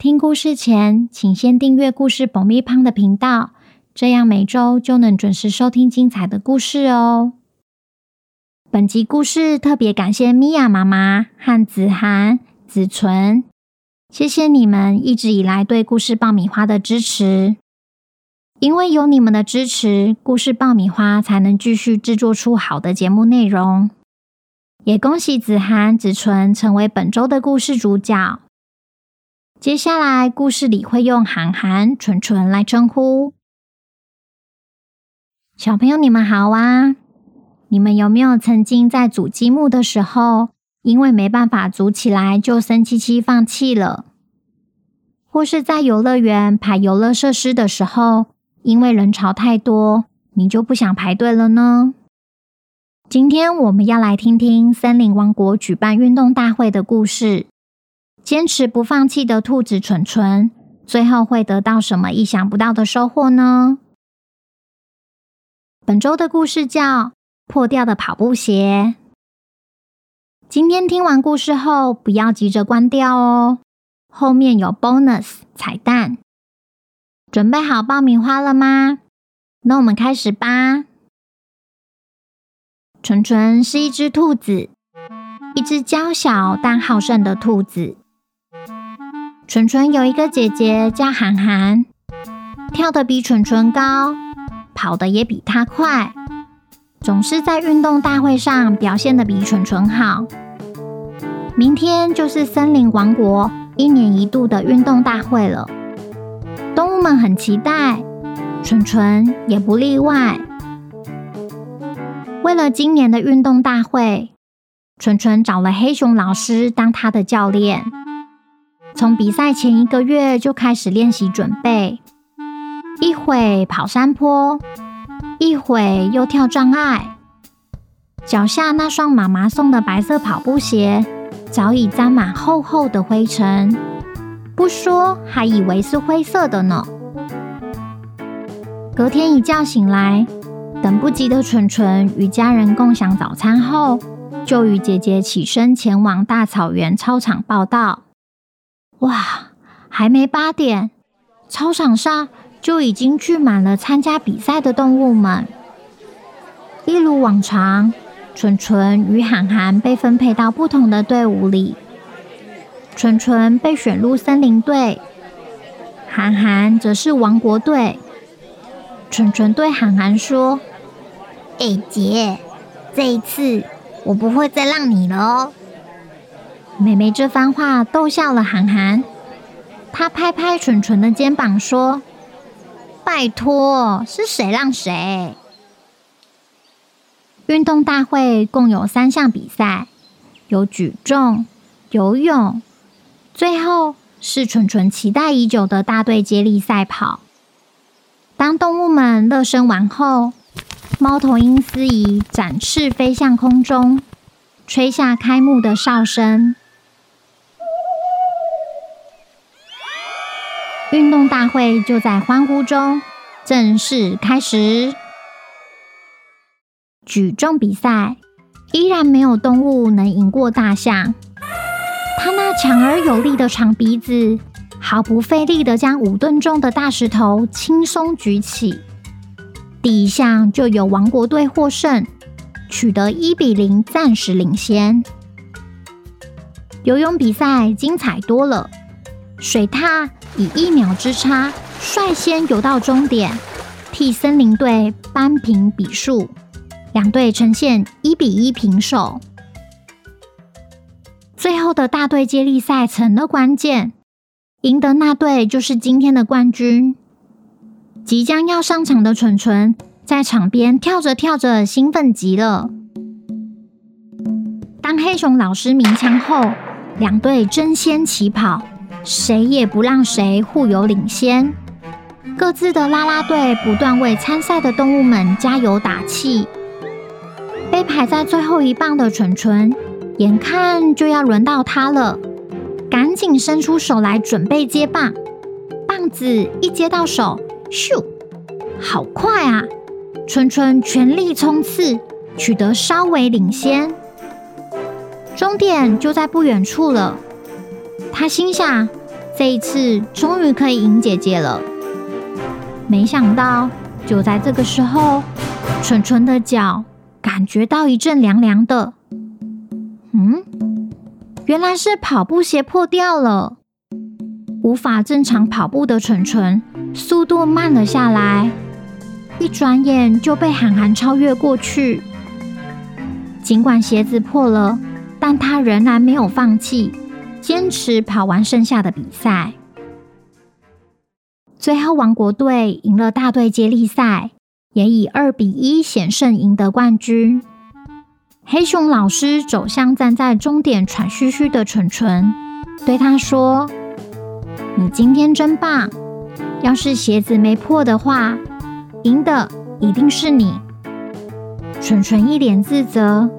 听故事前，请先订阅故事爆米胖的频道，这样每周就能准时收听精彩的故事哦。本集故事特别感谢米娅妈妈和子涵、子纯，谢谢你们一直以来对故事爆米花的支持。因为有你们的支持，故事爆米花才能继续制作出好的节目内容。也恭喜子涵、子纯成为本周的故事主角。接下来，故事里会用涵涵、纯纯来称呼小朋友。你们好啊！你们有没有曾经在组积木的时候，因为没办法组起来，就生气气放弃了？或是在游乐园排游乐设施的时候，因为人潮太多，你就不想排队了呢？今天我们要来听听森林王国举办运动大会的故事。坚持不放弃的兔子蠢蠢，最后会得到什么意想不到的收获呢？本周的故事叫《破掉的跑步鞋》。今天听完故事后，不要急着关掉哦，后面有 bonus 彩蛋。准备好爆米花了吗？那我们开始吧。纯纯是一只兔子，一只娇小但好胜的兔子。纯纯有一个姐姐叫涵涵，跳得比纯纯高，跑得也比她快，总是在运动大会上表现得比纯纯好。明天就是森林王国一年一度的运动大会了，动物们很期待，纯纯也不例外。为了今年的运动大会，纯纯找了黑熊老师当她的教练。从比赛前一个月就开始练习准备，一会跑山坡，一会又跳障碍。脚下那双妈妈送的白色跑步鞋早已沾满厚厚的灰尘，不说还以为是灰色的呢。隔天一觉醒来，等不及的纯纯与家人共享早餐后，就与姐姐起身前往大草原操场报到。哇，还没八点，操场上就已经聚满了参加比赛的动物们。一如往常，纯纯与涵涵被分配到不同的队伍里。纯纯被选入森林队，涵涵则是王国队。纯纯对涵涵说：“哎，姐，这一次我不会再让你了哦。”妹妹这番话逗笑了涵涵，她拍拍纯纯的肩膀说：“拜托，是谁让谁？”运动大会共有三项比赛，有举重、游泳，最后是纯纯期待已久的大队接力赛跑。当动物们热身完后，猫头鹰司仪展翅飞向空中，吹下开幕的哨声。运动大会就在欢呼中正式开始。举重比赛依然没有动物能赢过大象。它那强而有力的长鼻子，毫不费力的将五吨重的大石头轻松举起。第一项就由王国队获胜，取得一比零暂时领先。游泳比赛精彩多了，水獭。以一秒之差率先游到终点，替森林队扳平比数，两队呈现一比一平手。最后的大队接力赛成了关键，赢得那队就是今天的冠军。即将要上场的纯纯在场边跳着跳着，兴奋极了。当黑熊老师鸣枪后，两队争先起跑。谁也不让谁互有领先，各自的啦啦队不断为参赛的动物们加油打气。被排在最后一棒的纯纯，眼看就要轮到他了，赶紧伸出手来准备接棒。棒子一接到手，咻，好快啊！纯纯全力冲刺，取得稍微领先。终点就在不远处了，他心想：这一次终于可以赢姐姐了。没想到，就在这个时候，纯纯的脚感觉到一阵凉凉的。嗯，原来是跑步鞋破掉了，无法正常跑步的纯纯速度慢了下来，一转眼就被函函超越过去。尽管鞋子破了，但他仍然没有放弃，坚持跑完剩下的比赛。最后，王国队赢了大队接力赛，也以二比一险胜赢得冠军。黑熊老师走向站在终点喘吁吁的纯纯，对他说：“你今天真棒！要是鞋子没破的话，赢的一定是你。”纯纯一脸自责，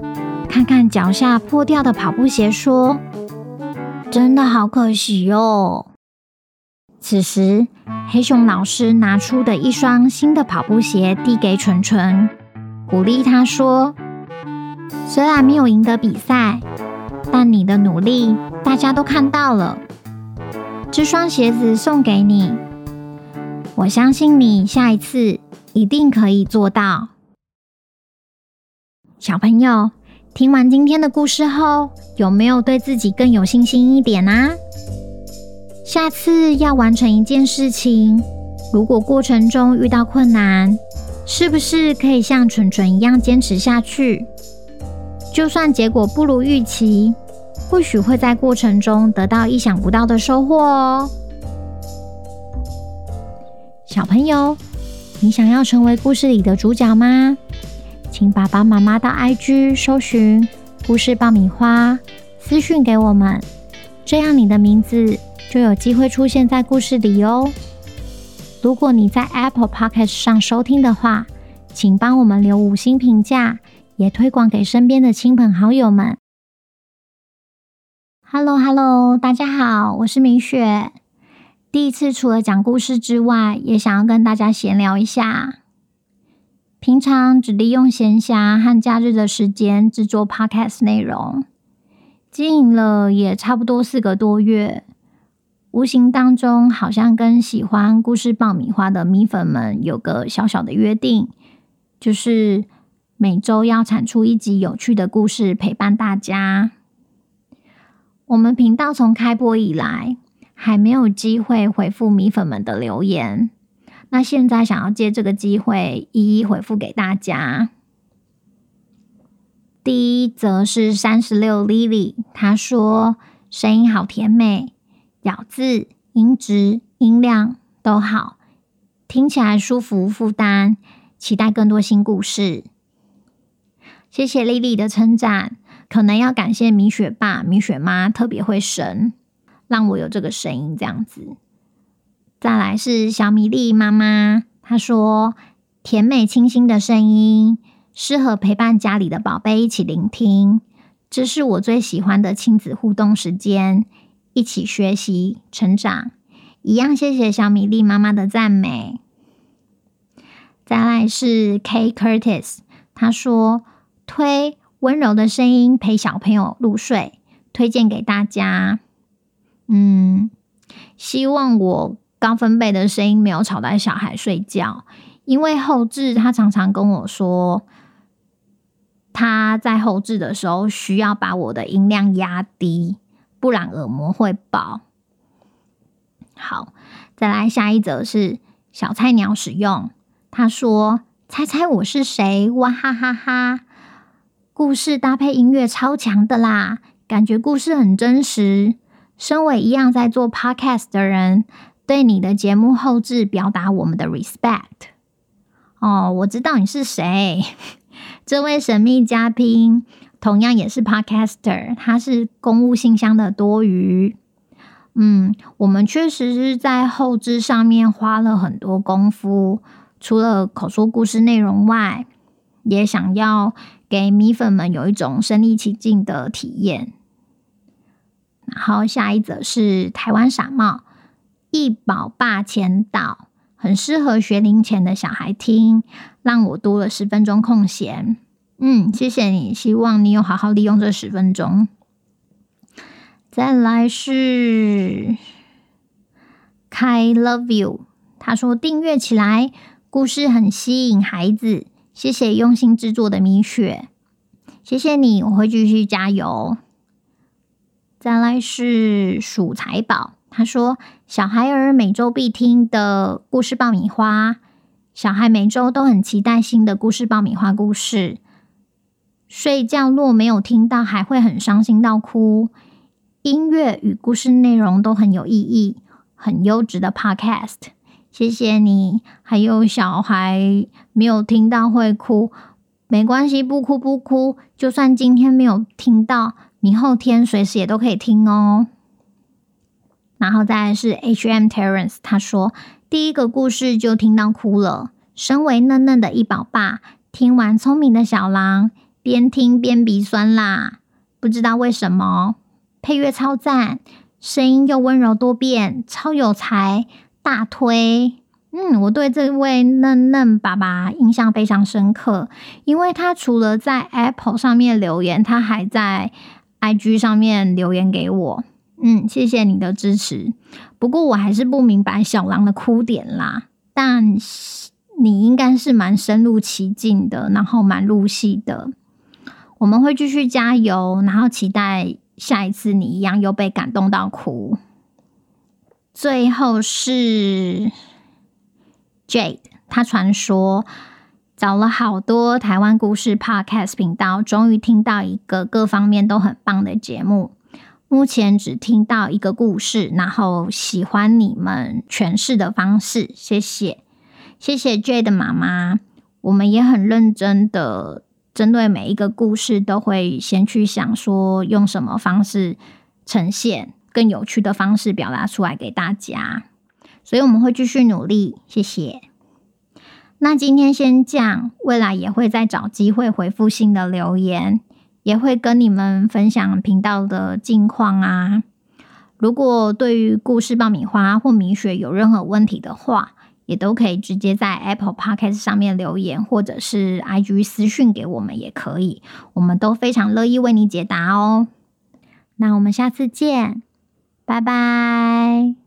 看看脚下破掉的跑步鞋，说：“真的好可惜哟。”此时，黑熊老师拿出的一双新的跑步鞋递给纯纯，鼓励他说：“虽然没有赢得比赛，但你的努力大家都看到了。这双鞋子送给你，我相信你下一次一定可以做到。”小朋友，听完今天的故事后，有没有对自己更有信心一点啊？下次要完成一件事情，如果过程中遇到困难，是不是可以像纯纯一样坚持下去？就算结果不如预期，或许会在过程中得到意想不到的收获哦。小朋友，你想要成为故事里的主角吗？请爸爸妈妈到 IG 搜寻“故事爆米花”，私讯给我们，这样你的名字，就有机会出现在故事里哦。如果你在 Apple Podcast 上收听的话，请帮我们留五星评价，也推广给身边的亲朋好友们。Hello Hello，大家好，我是米雪。第一次除了讲故事之外，也想要跟大家闲聊一下。平常只利用闲暇和假日的时间制作 Podcast 内容，经营了也差不多四个多月。无形当中，好像跟喜欢故事爆米花的米粉们有个小小的约定，就是每周要产出一集有趣的故事陪伴大家。我们频道从开播以来，还没有机会回复米粉们的留言，那现在想要借这个机会一一回复给大家。第一则是三十六 Lily，她说声音好甜美。咬字、音质、音量都好，听起来舒服无负担。期待更多新故事。谢谢 Lily 的称赞，可能要感谢米雪爸、米雪妈特别会神，让我有这个声音这样子。再来是小米粒妈妈，她说甜美清新的声音，适合陪伴家里的宝贝一起聆听，这是我最喜欢的亲子互动时间。一起学习成长，一样谢谢小米粒妈妈的赞美。再来是 K Curtis，他说推温柔的声音陪小朋友入睡，推荐给大家。嗯，希望我高分贝的声音没有吵到小孩睡觉，因为后置他常常跟我说，他在后置的时候需要把我的音量压低。不然耳膜会爆。好，再来下一则是小菜鸟使用。他说：“猜猜我是谁？哇哈哈哈！故事搭配音乐超强的啦，感觉故事很真实。身为一样在做 podcast 的人，对你的节目后置表达我们的 respect。哦，我知道你是谁，这位神秘嘉宾。”同样也是 Podcaster，他是公务信箱的多余。嗯，我们确实是在后置上面花了很多功夫，除了口说故事内容外，也想要给米粉们有一种身临其境的体验。然后下一则是台湾傻帽，一宝爸前导，很适合学龄前的小孩听，让我多了十分钟空闲。嗯，谢谢你，希望你有好好利用这十分钟。再来是，K I Love You，他说订阅起来，故事很吸引孩子。谢谢用心制作的米雪，谢谢你，我会继续加油。再来是数财宝，他说小孩儿每周必听的故事爆米花，小孩每周都很期待新的故事爆米花故事。睡觉若没有听到，还会很伤心到哭。音乐与故事内容都很有意义，很优质的 Podcast，谢谢你。还有小孩没有听到会哭，没关系，不哭不哭。就算今天没有听到，明后天随时也都可以听哦。然后再是 H.M. Terence，他说第一个故事就听到哭了。身为嫩嫩的一宝爸，听完聪明的小狼，边听边鼻酸啦，不知道为什么。配乐超赞，声音又温柔多变，超有才，大推。嗯，我对这位嫩嫩爸爸印象非常深刻，因为他除了在 Apple 上面留言，他还在 IG 上面留言给我。嗯，谢谢你的支持。不过我还是不明白小狼的哭点啦，但你应该是蛮深入其境的，然后蛮入戏的。我们会继续加油，然后期待。下一次你一样又被感动到哭。最后是 Jade，他传说找了好多台湾故事 Podcast 频道，终于听到一个各方面都很棒的节目。目前只听到一个故事，然后喜欢你们诠释的方式，谢谢，谢谢 Jade 妈妈，我们也很认真的。针对每一个故事，都会先去想说用什么方式呈现更有趣的方式表达出来给大家，所以我们会继续努力。谢谢。那今天先这样，未来也会再找机会回复新的留言，也会跟你们分享频道的近况啊。如果对于故事爆米花或米雪有任何问题的话，也都可以直接在 Apple Podcast 上面留言，或者是 IG 私讯给我们也可以，我们都非常乐意为你解答哦。那我们下次见，拜拜。